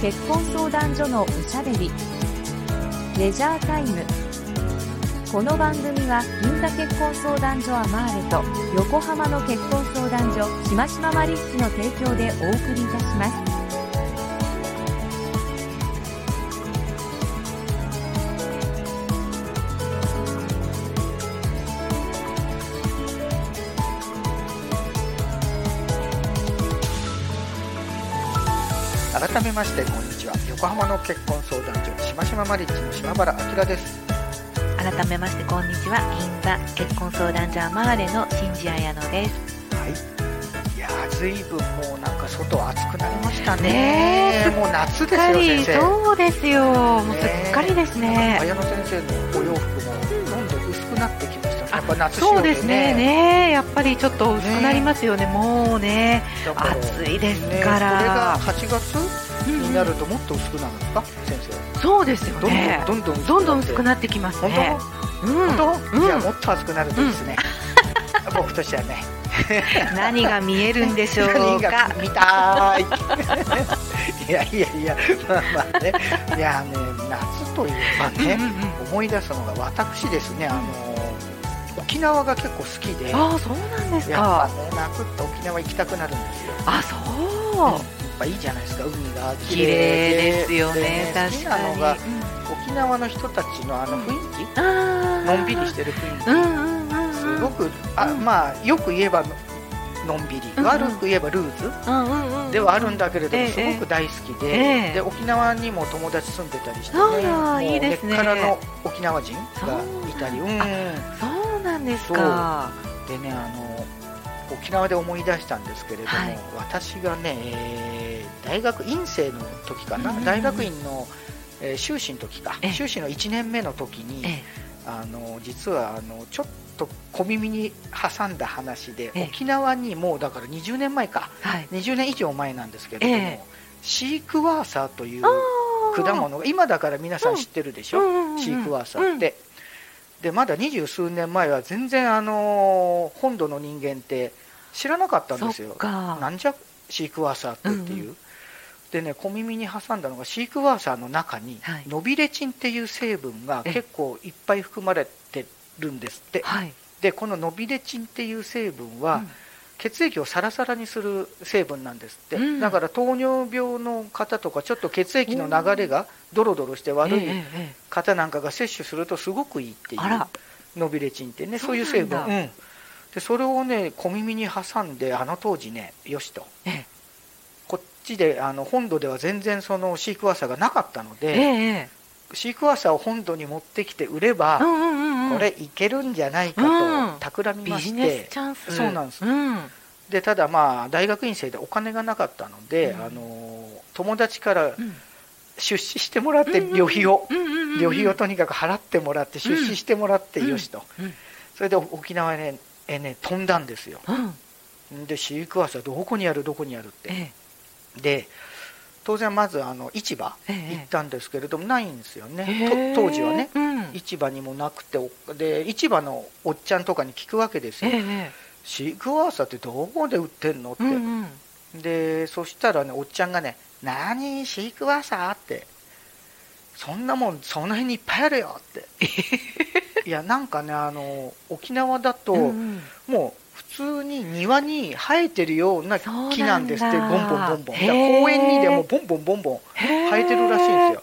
結婚相談所のおしゃべり。レジャータイム。この番組は銀座結婚相談所アマーレと横浜の結婚相談所しましまマリッジの提供でお送りいたします。改めましてこんにちは。横浜の結婚相談所しましまマリッジの島原明です。改めましてこんにちは。銀座結婚相談所アマーレの新地彩乃です。はい。いやーずいぶんもうなんか外暑くなりましたね。ねえもう夏ですよ先生。そうですよ。もうすっかりですね。綾乃先生のお洋服もどんどん薄くなってやっぱ夏仕様そうですね。ね。やっぱりちょっと薄くなりますよね。もうね暑いですねから。これが8月？うん。になるともっと薄くなるんですか？先生。そうですよどんどんねどんどんどんどん薄くななってきます本ね本当、うん。じゃあもっと暑くなるとですね、僕としてはね。何が見えるんでしょう何かが見たい？いやいやいやまあまあね。いやね夏といえばね、うんうんうん。思い出すのが私ですね。あの沖縄が結構好きでやっああそうなんですぱかね夏って沖縄行きたくなるんですよ。あそう。やっぱいいじゃないですか海が綺綺麗麗ですよでね確好きなかに。のが沖縄の人たちのあの雰囲気、あー。のんびりしてる雰囲気、うんうんうんうんすごくあ、うん。まあよく言えばのんびり、うんうん。悪く言えばルーズ。うんうんうんではあるんだけれども、ええすごく大好きで,、ええ。で沖縄にも友達住んでたりしてね。いいですね。根っからの沖縄人がいたりうんそう。なんでねあの沖縄で思い出したんですけれども、はい。私がね、えー大学院生の時かな、うん大学院の、えー修士の時か。ええ。修士の1年目の時に、えあの実はあのちょっと小耳に挟んだ話で、ええ。沖縄にもうだから20年前か。えはい。20年以上前なんですけれども、ええ。シークワーサーという果物が今だから皆さん知ってるでしょ、うんうんうんうん。シークワーサーって、でまだ二十数年前は全然あの本土の人間って知らなかったんですよ。なんじゃシークワーサーってっていう、うんでね小耳に挟んだのがシークワーサーの中に、はい。ノビレチンっていう成分がええ。結構いっぱい含まれてるんですって。はい。でこのノビレチンっていう成分は、血液をサラサラにする成分なんですって、うん。だから糖尿病の方とかちょっと血液の流れがドロドロして悪い方なんかが摂取するとすごくいいっていうノビレチンってねそそうういう成分、うん、でそれをね小耳に挟んであの当時ねよしと。ええ。こっちであの本土では全然そのシークワーサーがなかったのええで、え。シークワーサーを本土に持ってきて売れば、うんうんうんこれいけるんじゃないかうん。と企みまして。ス、チャンス。そうなんです。うん。でただまあ大学院生でお金がなかったので、うん。あの友達からうん。出資してもらって旅費を、旅費をとにかく払ってもらって出資してもらってうん。よしと、うん。それで沖縄へねへね飛んだんですよ。うん。でシークワーサーどこにあるどこにあるって。え。で当然まずあの市場行ったんですけれどもないんですよね、当時はね。うん。市場にもなくておで市場のおっちゃんとかに聞くわけですよ、ええシークワーサーってどこで売ってんのって、でそしたらねおっちゃんがね「何シークワーサー?」って「そんなもんその辺にいっぱいあるよ」って。いやなんかねあの沖縄だと、もう普通に庭に生えてるような木なんですってボンボンボンボン。公園にでもボンボンボンボン生えてるらしいんですよ。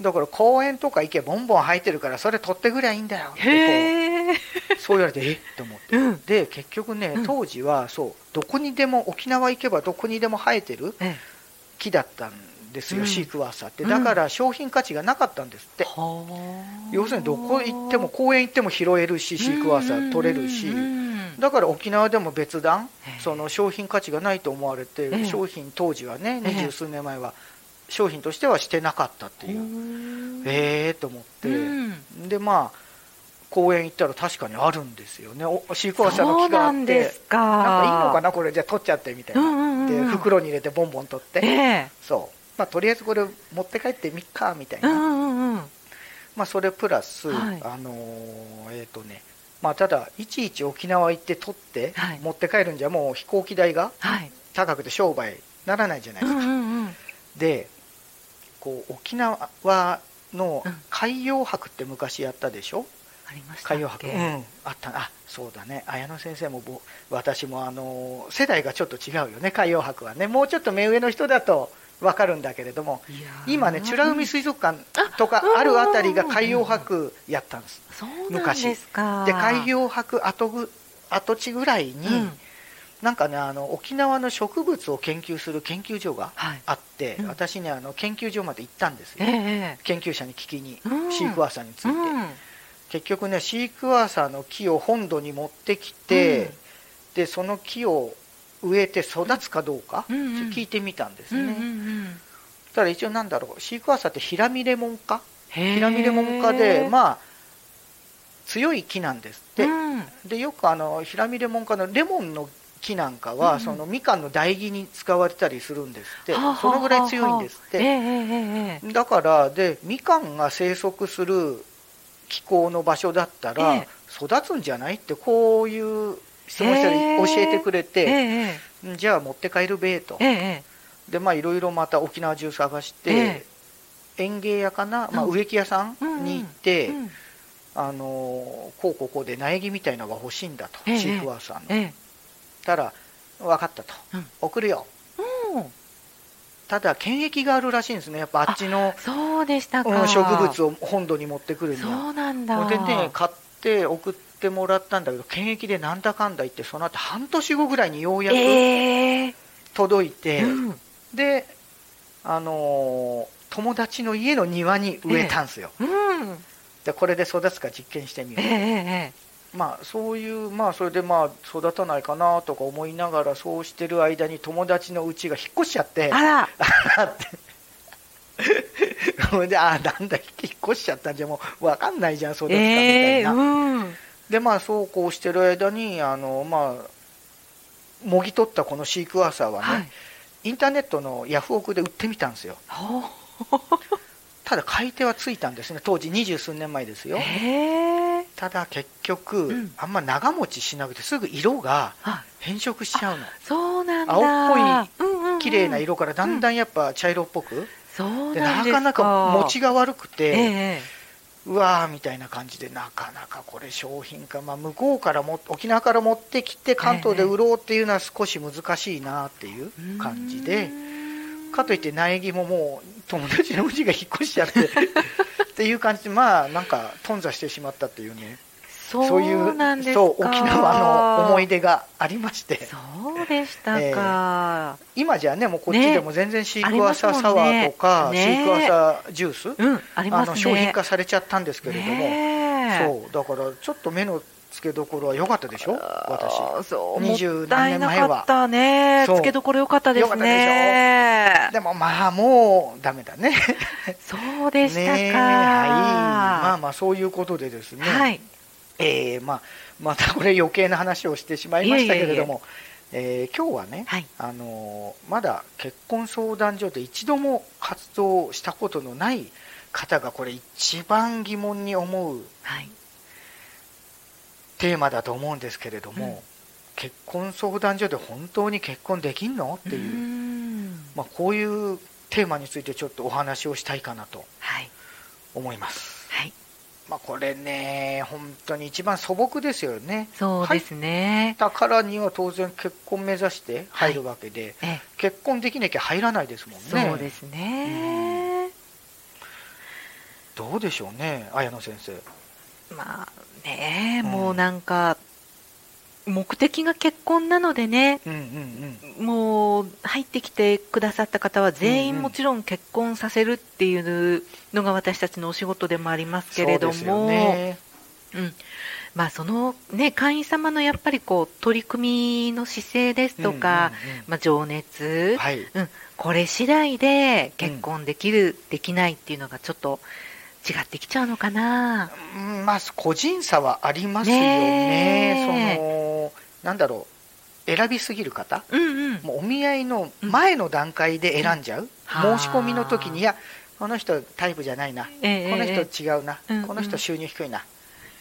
だから公園とか行けばボンボン生えてるからそれ取ってくりゃいいんだよってそう言われてえっ？と思って。うん。で結局ねうん。当時はそうどこにでも沖縄行けばどこにでも生えてるえ。木だったんですよ、うん。シークワーサーって。うん。だから商品価値がなかったんですって、はあ。要するにどこ行っても公園行っても拾えるしシークワーサー取れるし、うんうんうんだから沖縄でも別段その商品価値がないと思われて、ええ。商品当時はねええ。二十数年前は商品としてはしてなかったっていう、うんええと思って、うん。でまあ公園行ったら確かにあるんですよね。おシークワーサーの木があってなんか。いいのかなこれじゃあ取っちゃってみたいな、うんうんうんで袋に入れてボンボン取って、ええ。そう。まあとりあえずこれ持って帰ってみっかみたいな、うんうんうんまあそれプラス、はい。あのーえっ、とねまあただいちいち沖縄行って取ってはい。持って帰るんじゃもう飛行機代がはい。高くて商売ならないじゃないですか、うんうんうん。でこう沖縄のうん海洋博って昔やったでしょ、ありましたっけ？海洋博、うん、あった。あそうだね。綾野先生もぼ私もあの世代がちょっと違うよね海洋博はね。もうちょっと目上の人だと分かるんだけれども今ね美ら海水族館あとかうん。あるあたりが海洋博やったんです。そうなんですか。で海洋博跡ぐ跡地ぐらいに、うん。なんかねあの沖縄の植物を研究する研究所がはい。あって、うん。私ねあの研究所まで行ったんですよ、ええ。研究者に聞きに、うん。シークワーサーについて、うん。結局ねシークワーサーの木を本土に持ってきて、うん。でその木を植えて育つかどうか、うんうん。聞いてみたんですね、うんうんうん。ただ一応なんだろうシークワーサーってヒラミレモン科？ヒラミレモン科でまあ強い木なんですって、うん。でよくあのヒラミレモン科のレモンの木なんかは、うんうん。そのみかんの台木に使われたりするんですって、はあはあはあ。そのぐらい強いんですって、だからでみかんが生息する気候の場所だったら、え。育つんじゃないってこういう質問したり教えてくれえて、えじゃあ持って帰るべと。でまあいろいろまた沖縄中探して、え園芸屋かな、まあ、うん。植木屋さんに行って、うん。あのこうこうこうで苗木みたいのが欲しいんだと、ええシークワーサーの。ええ。たら分かったと、うん。送るよ。うん。ただ検疫があるらしいんですねやっぱあっちのそうでした植物を本土に持ってくるにそはうなんだ。でね買って送ってもらったんだけど検疫でなんだかんだ言ってその後半年後ぐらいにようやくええ届いて、うん。であのー友達の家の庭に植えたんですよ、うん。でこれで育つか実験してみよう、えええまあそういうまあそれでまあ育たないかなとか思いながらそうしてる間に友達の家が引っ越しちゃってえあら。そ れであなんだ引っ越しちゃったんじゃもう分かんないじゃん育つかみたええいな、うんでまあそうこうしてる間にあのまあもぎ取ったこのシークワーサーはね、はい。インターネットのヤフオクで売ってみたんですよ。ただ買い手はついたんですね。当時二十数年前ですよ。ええただ結局、うん。あんま長持ちしなくてすぐ色があ変色しちゃうの。そうなんだ。青っぽい、うんうんうん。綺麗な色からだんだんやっぱ茶色っぽく、そうんでなかなか持ちが悪くて、ええうわーみたいな感じでなかなかこれ商品化、まあ、向こうからも沖縄から持ってきて関東で売ろうっていうのは少し難しいなっていう感じで、かといって苗木ももう友達のうちが引っ越しちゃって っていう感じでまあなんか頓挫してしまったっていうねそそういうそう沖縄の思い出がありまして。そうでしたか、え今じゃねもうこっちでも全然シークワーサーサワーとか、ありますもんねシークワーサージュース、うんあね。の商品化されちゃったんですけれども、そうだからちょっと目の付けどころは良かったでしょ？私。あーそう二十何年前は。かったね。そう。つけどころよかったですね。でもまあもうダメだね。そうでしたか、はい。まあまあそういうことでですね、はいえーまあ、またこれ余計な話をしてしまいましたけれどもえー今日はね、はい。あのーまだ結婚相談所で一度も活動したことのない方がこれ一番疑問に思うはい。テーマだと思うんですけれども、うん。結婚相談所で本当に結婚できんの？っていう、ん。まあ、こういうテーマについてちょっとお話をしたいかなとはい。思います。はいまあ、これね本当に一番素朴ですよね。そうですね、だからには当然結婚目指して入るわけで、え結婚できなきゃ入らないですもんね。そうですね、どうでしょうね綾野先生。まあねうんもうなんか目的が結婚なのでねうんうんうん。もう入ってきてくださった方は全うんうん員もちろん結婚させるっていうのが私たちのお仕事でもありますけれども、ね。うん。まあ、その、ね、会員様のやっぱりこう取り組みの姿勢ですとか、うんうんうん。まあ、情熱、はい。うん、これ次第で結婚できる、できないっていうのがちょっと違ってきちゃうのかな。うん。まあ個人差はありますよね。ね。そのなんだろう選びすぎる方？うんうん、もうお見合いの前の段階で選んじゃう、うん。申し込みの時にいやこの人タイプじゃないな、ええこのえ人違うな、うんうん。この人収入低いな。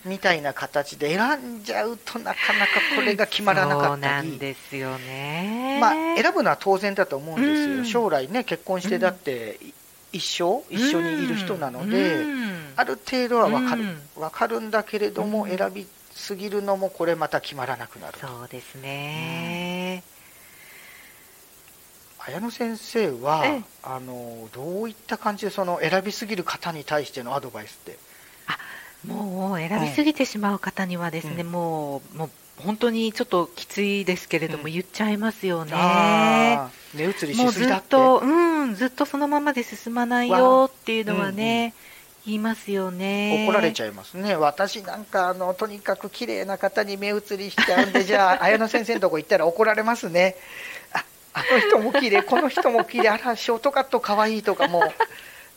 みたいな形で選んじゃうとなかなかこれが決まらなかそうなったりんですよね。まあ、選ぶのは当然だと思うんですよ、うん。将来ね結婚してだって、一生一緒にいる人なので、ある程度は分かる,、分かるんだけれども、選びすぎるのもこれまた決まらなくなる。そうですね、綾野先生はあのどういった感じでその選びすぎる方に対してのアドバイスって？あもう選びすぎてしまう方にはですね、うん、もうもう本当にちょっときついですけれども、うん、言っちゃいますよね。目移りしすぎだって。もうずっと、うん、ずっとそのままで進まないよっていうのはね、言いますよね。怒られちゃいますね。私なんかあのとにかく綺麗な方に目移りしちゃうんでじゃあ 綾野先生のとこ行ったら怒られますね。ああの人も綺麗この人も綺麗。あらショートカットかわいいとかも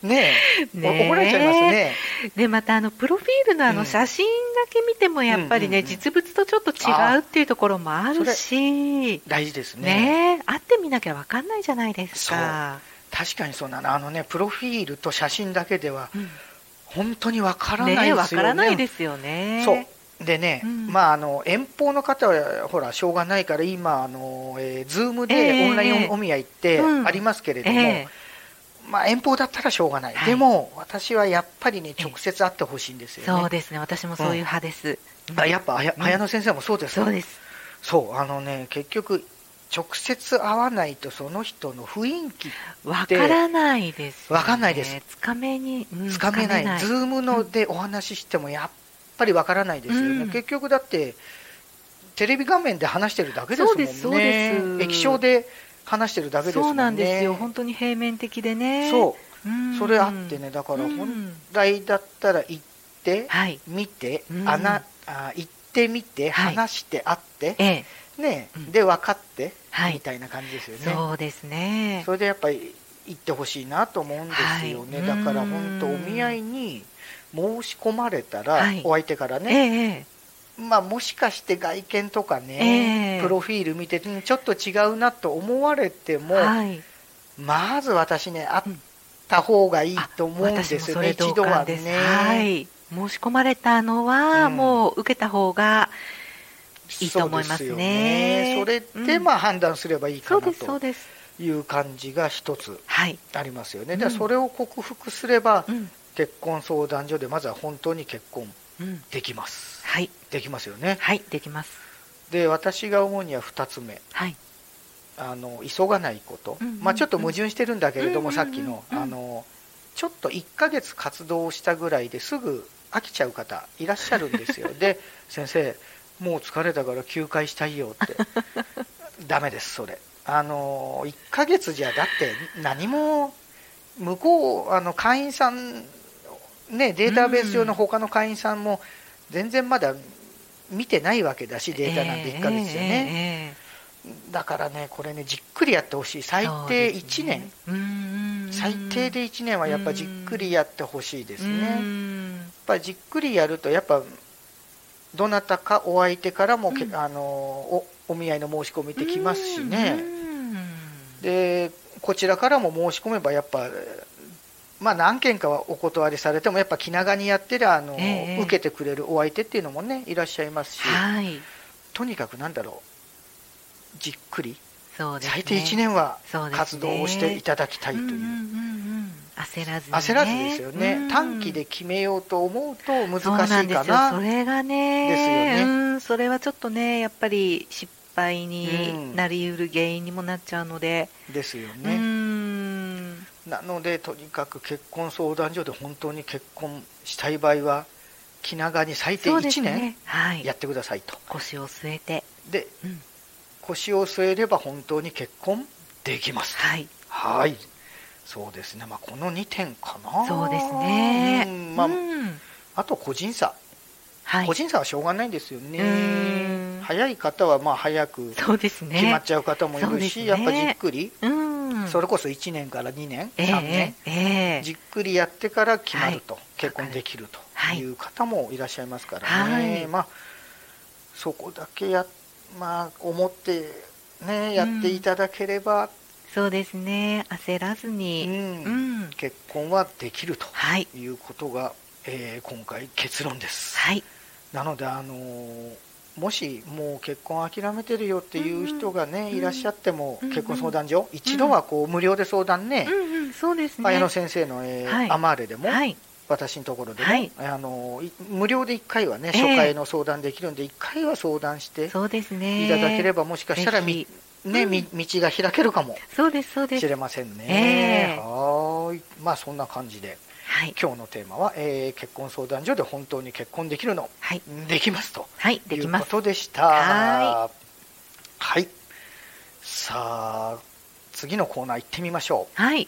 うね ね怒られちゃいますね。でまたあのプロフィールのあの写真だけ見てもやっぱりね、うんうんうん、実物とちょっと違うっていうところもあるし。大事ですね。ね会ってみなきゃ分かんないじゃないですか。確かにそうなの。あのねプロフィールと写真だけでは、うん本当にわからないですよね。わ、からないですよね。そうでね、うん、まああの遠方の方はほらしょうがないから今あの、えー、ズームでオンラインお見合いってありますけれども、えー、まあ遠方だったらしょうがない、はい、でも私はやっぱりね直接会ってほしいんですよね。そうですね私もそういう派です。うん、あやっぱ綾野先生もそうですか？そうです。そうあのね結局直接会わないとその人の雰囲気わからないです、ね、わかんないです。つかめに、うん、つかめない。ズームのでお話ししてもやっぱりわからないですよね、うん、結局だってテレビ画面で話してるだけですもんね。そうです液晶で話してるだけですもんね。そうなんですよ。本当に平面的でね。そう、うん、それあってね。だから本来だったら行って、見て、穴あ行ってみて、話して会って、ええね、で分かって、みたいな感じですよね。そうですね。それでやっぱり行ってほしいなと思うんですよね、だから本当お見合いに申し込まれたら、お相手からね、まあ、もしかして外見とかね、プロフィール見てちょっと違うなと思われても、まず私ね会った方がいいと思うんですよね一度はね、はい、申し込まれたのは、もう受けた方がいいと思いますね。それでまあ判断すればいいかなという感じが一つありますよね。でそれを克服すれば、結婚相談所でまずは本当に結婚できます。はい。できますよね。はい、できます。で私が思うには2つ目。はい。あの急がないこと、まあ、ちょっと矛盾してるんだけれども、さっきのあのちょっと1ヶ月活動したぐらいですぐ飽きちゃう方いらっしゃるんですよ。で先生もう疲れたから休会したいよって。ダメですそれ。あの1ヶ月じゃだって何も向こうあの会員さんねデータベース上の他の会員さんも全然まだ見てないわけだしデータなんて1ヶ月でね、えーえー、だからねこれねじっくりやってほしい。最低1年、ね、最低で1年はやっぱじっくりやってほしいですね。やっぱじっくりやるとやっぱどなたかお相手からも、うん、あのおお見合いの申し込みってきますしね、でこちらからも申し込めばやっぱまあ何件かはお断りされてもやっぱ気長にやってりゃあの、えー、受けてくれるお相手っていうのもねいらっしゃいますし、はい、とにかくなんだろう。じっくり、ね、最低1年は活動をしていただきたいという。焦らず、ね、焦らずですよね、うん、短期で決めようと思うと難しいかな。それがねですよね、うん、それはちょっとねやっぱり失敗になりうる原因にもなっちゃうので、うん、ですよね。なのでとにかく結婚相談所で本当に結婚したい場合は気長に最低1年やってくださいと、ねはい、腰を据えて。で、腰を据えれば本当に結婚できますはい。はいそうですね、まあ、この2点かな。そうですね。まあ、うん、あと個人差。はい、個人差はしょうがないんですよね。早い方はまあ早く決まっちゃう方もいるし、ね、やっぱじっくり、うん、それこそ1年から2年、えー、3年、えー、じっくりやってから決まると、はい、結婚できるという方もいらっしゃいますからね。はい、まあ、そこだけや、まあ、思ってね、やっていただければ、そうですね。焦らずに、うん。うん、結婚はできるとい。うことが、はい、えー、今回結論です、はい、なのであのー、もしもう結婚諦めてるよっていう人がね、うんいらっしゃっても、うん結婚相談所、一度はこう無料で相談ね、うんうん、そうですね。綾野先生の、えーはい。アマーレでも、はい。私のところでも、はい。あのい無料で1回はねええ。初回の相談できるんで、1回は相談して。いただければ、もしかしたらみ、ねうんみ道が開けるかもそうです、そうです。しれませんね。ええはーいまあそんな感じではい。今日のテーマは、えー結婚相談所で本当に結婚できるの？はい。できますとはい、でいうこきます。とでした。ははい。さあ、次のコーナー行ってみましょはい。う。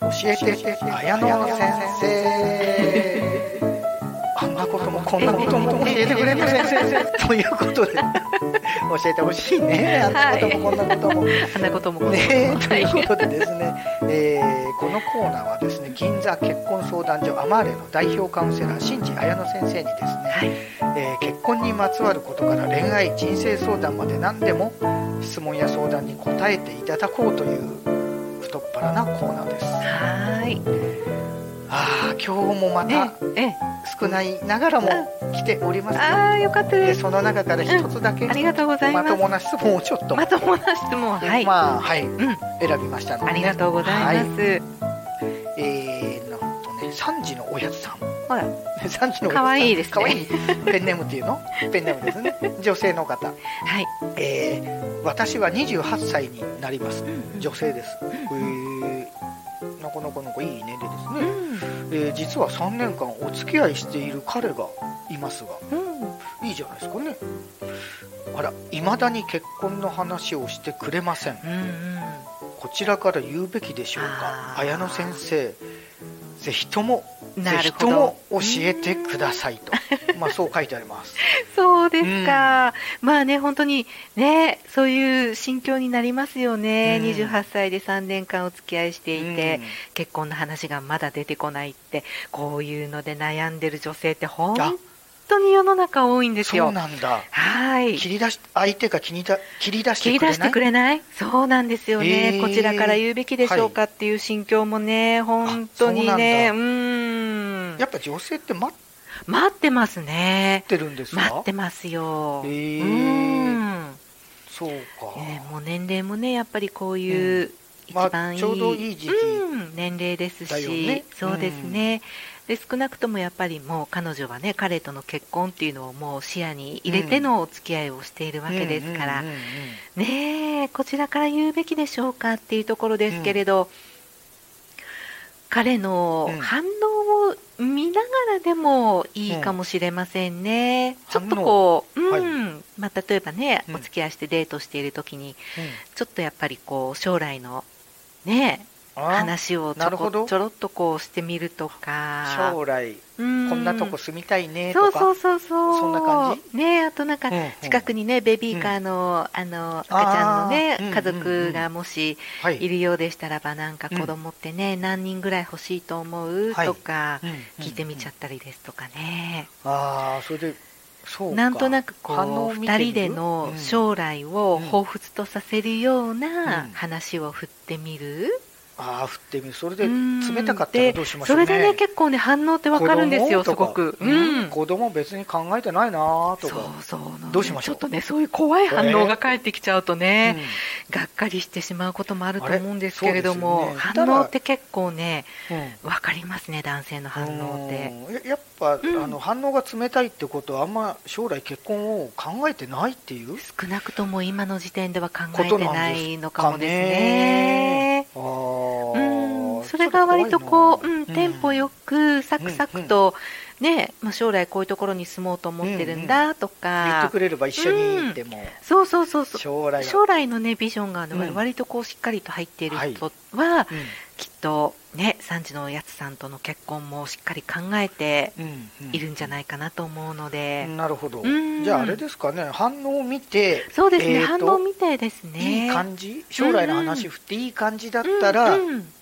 教えて、綾野先生。こんなことも教えてくれる先生。ということで、教えてほしいね。あんなこともこんなことも。あんなこともこんなことねも。ということでですね、えーこのコーナーはですね銀座結婚相談所アマーレの代表カウンセラー新地綾乃先生にですね、はい。えー結婚にまつわることから恋愛人生相談まで何でも質問や相談に答えていただこうという太っ腹なコーナーですはい。ああ今日もまたえ、え、少ないながらも来ておりますああ、よかったでです。その中から一つだけありがとうございま。ますともな質問をちょっと、まともな質問。はい。まあはい。うん。選びましたので、ありがとうございはます。えー、なんとね3時のおやつさん。ほら、3時のおやつさん。かわいいですね。かわい。いペンネームっていうの？ペンネームですね。女性の方。はい。えー私は28歳になります。うん女性です、うんえーなかなかなんかいい年齢ですうね、ん。えー実は3年間お付き合いしている彼がいますがうん。いいじゃないですかねあら未だに結婚の話をしてくれません。こちらから言うべきでしょうか？綾野先生ぜひともぜひとも教えてくださいと。まあそう書いてあります。そうですか、まあね、本当にね、そういう心境になりますよね、うん。28歳で3年間お付き合いしていて、うん。結婚の話がまだ出てこないって、こういうので悩んでる女性って、本当に世の中多いんですそうよ。なんだ。はい。切り出し相手が切りだ切り出してくれない？切り出してくれない？そうなんですよね、こちらから言うべきでしょうかっていう心境もね、本当にね、あうーんやっぱ女性って待待ってますね。っ。てるんですか？待ってますよ。へー。うん。そうか、えーもう年齢もねやっぱりこういう一まあ番いい、ちょうどいい時期うん、年齢ですし、ね。そうですね、で少なくともやっぱりもう彼女はね彼との結婚っていうのをもう視野に入れてのお付き合いをしているわけですから、うんうんうんうんねえこちらから言うべきでしょうかっていうところですけれど、彼のうん。反応を見ながらでもいいかもしれませんね、ちょっとこう、うん。まあ、例えばね、うん。お付き合いしてデートしている時にうん。ちょっとやっぱりこう将来のね話をちょなるほど。こちょろっとこうしてみるとか。将来ここんなとこ住みたいねそうとか。そうそうそうそんな感じ？ねあとなんかうんうん近くにねベビーカーの、あの赤ちゃんのね、家族がもしはいいるようでしたらばなんか子供ってね、何人ぐらい欲しいと思う、はい。とかうん聞いてみちゃったりですとかね、ああそれでそうか。なんとなくこう反応を見てみる？2人でのうん。将来を彷彿とさせるようなうん。話を振ってみる、ああ振ってみる。それでうん。冷たかったらどうしましょね。そうれでね結構ね反応ってわかるんですよすごく、うん。子供別に考えてないなとそうかそうなの。どうしましょう？ちょっとねそういう怖い反応が返ってきちゃうとね、うんがっかりしてしまうこともあると思うんですけれども、ね。反応って結構ねうんわかりますね男性の反応って。うん。ややっぱ、うん。あの反応が冷たいってことはあんま将来結婚を考えてないっていう？少なくとも今の時点では考えてないのかもですねうー。ん、それが割とこう、うん、テンポよよくサクサクと、ね、まあ、将来こういうところに住もうと思ってるんだと言ってか、くれれば一緒にも、そうそうそうそう。将来が将来のねビジョンがあの、うん。割とこうしっかりと入っているはい。人は、うんきっとね3時のおやつさんとの結婚もしっかり考えてうんうん。いるんじゃないかなと思うので、なるほど。うん。じゃああれですかね反応を見てそうですね、えーと反応みたいですね。いい感じ？将来の話振っていい感じだったらうんうん。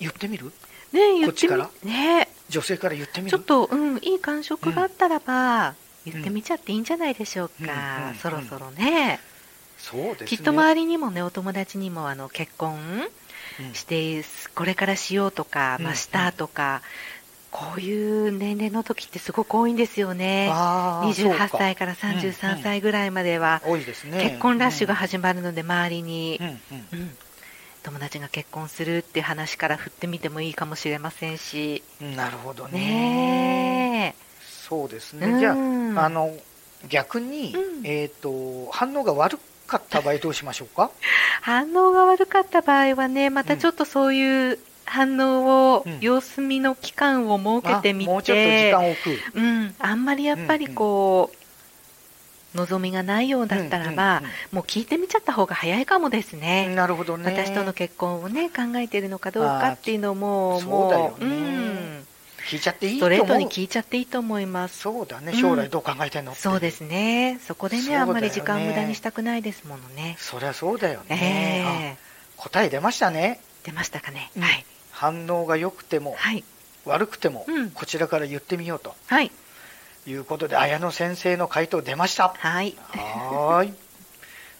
言ってみる？ね言こっちから？みね。女性から言ってみる？ちょっと、うん、いい感触があったらば、言ってみちゃっていいんじゃないでしょうか、うんうんそろそろね、そうですね。きっと周りにもねお友達にもあの結婚うんしてこれからしようとか、うんまあ、したとか、こういう年齢の時ってすごく多いんですよね。あー28歳から33歳ぐらいまでは、多いですね。結婚ラッシュが始まるので、周りに。う、んうん。うん。友達が結婚するっていう話から振ってみてもいいかもしれませんし、うんなるほどね。ねそうですえ。ね。じゃあうん。あの逆に、うん。えっ、と反応が悪かった場合どうしましょうか？反応が悪かった場合はね、またちょっとそういう反応を、うん様子見の期間を設けてみて、あもうちょっと時間を置く。うん、あんまりやっぱりこう、望みがないようだったらば、うんうんもう聞いてみちゃった方が早いかもですうんね。なるほどね。私との結婚をね考えているのかどうかっていうのもそうだよね。ん、聞いちゃっていいスと思う。トレートに聞いちゃっていいと思います。そうだね。うん将来どう考えてんの、って。そうですね。そこでねね。あんまり時間無駄にしたくないですものね。そりゃそうだよえね、えあ答え出ましたね。出ましたかね。うん。はい。反応が良くてもはい。悪くても、うん。こちらから言ってみようと。はい。いうことで綾野先生の回答出ました。はい。はーい。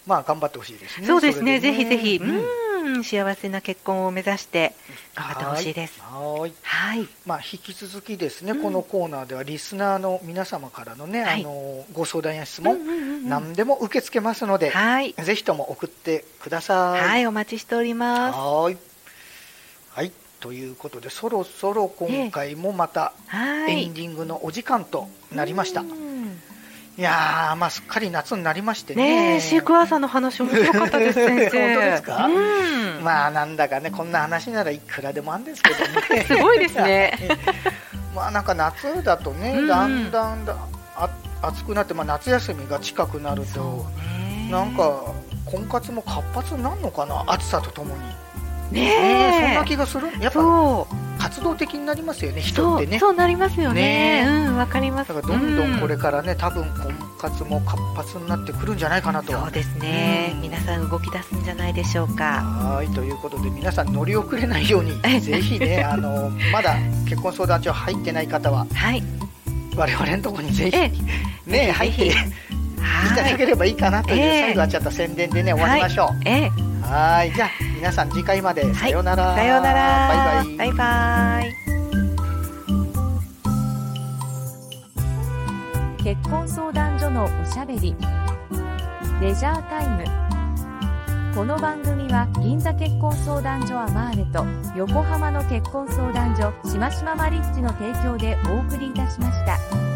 まあ頑張ってほしいですね。そうですね。それぜひぜひ、うんうん、幸せな結婚を目指して頑張ってほしいです。はーいはい。まあ、引き続きですね、うんこのコーナーではリスナーの皆様からのね、はいあのご相談や質問、うんうんうんうん何でも受け付けますので、はい。ぜひとも送ってください。はい、お待ちしております。はーいはいということでそろそろ今回もまたはい。エンディングのお時間となりました、いうんやーまあすっかり夏になりましてねねえ、シークワーサーの話面白かったです、先生。本当ですか？うん。まあなんだかねこんな話ならいくらでもあるんですけどね すごいですね まあなんか夏だとね、だんだんだあ暑くなって、まあ、夏休みが近くなると。なんか婚活も活発になるのかな暑さとともに、ねねそんえ。な気がするやっぱ。活動的になりますよね人ってね。そうなりますよね。ね。うん、わかります。だからどんどんこれうからね、多分婚活も活発になってくるんじゃないかなとそうですね、うん。皆さん動き出すんじゃないでしょうか。はいということで皆さん乗り遅れないように ぜひねあのまだ結婚相談所入ってない方ははい。我々のところにぜひええ、ね入ってい。ただければいいかなという、ええ。最後はちょっと宣伝でね終わりましょう、ええ、はいじゃあ皆さん次回までさようなら、さようなら。バイバイバイバイ。結婚相談所のおしゃべりレジャータイムこの番組は銀座結婚相談所アマーレと横浜の結婚相談所しましまマリッジの提供でお送りいたしました。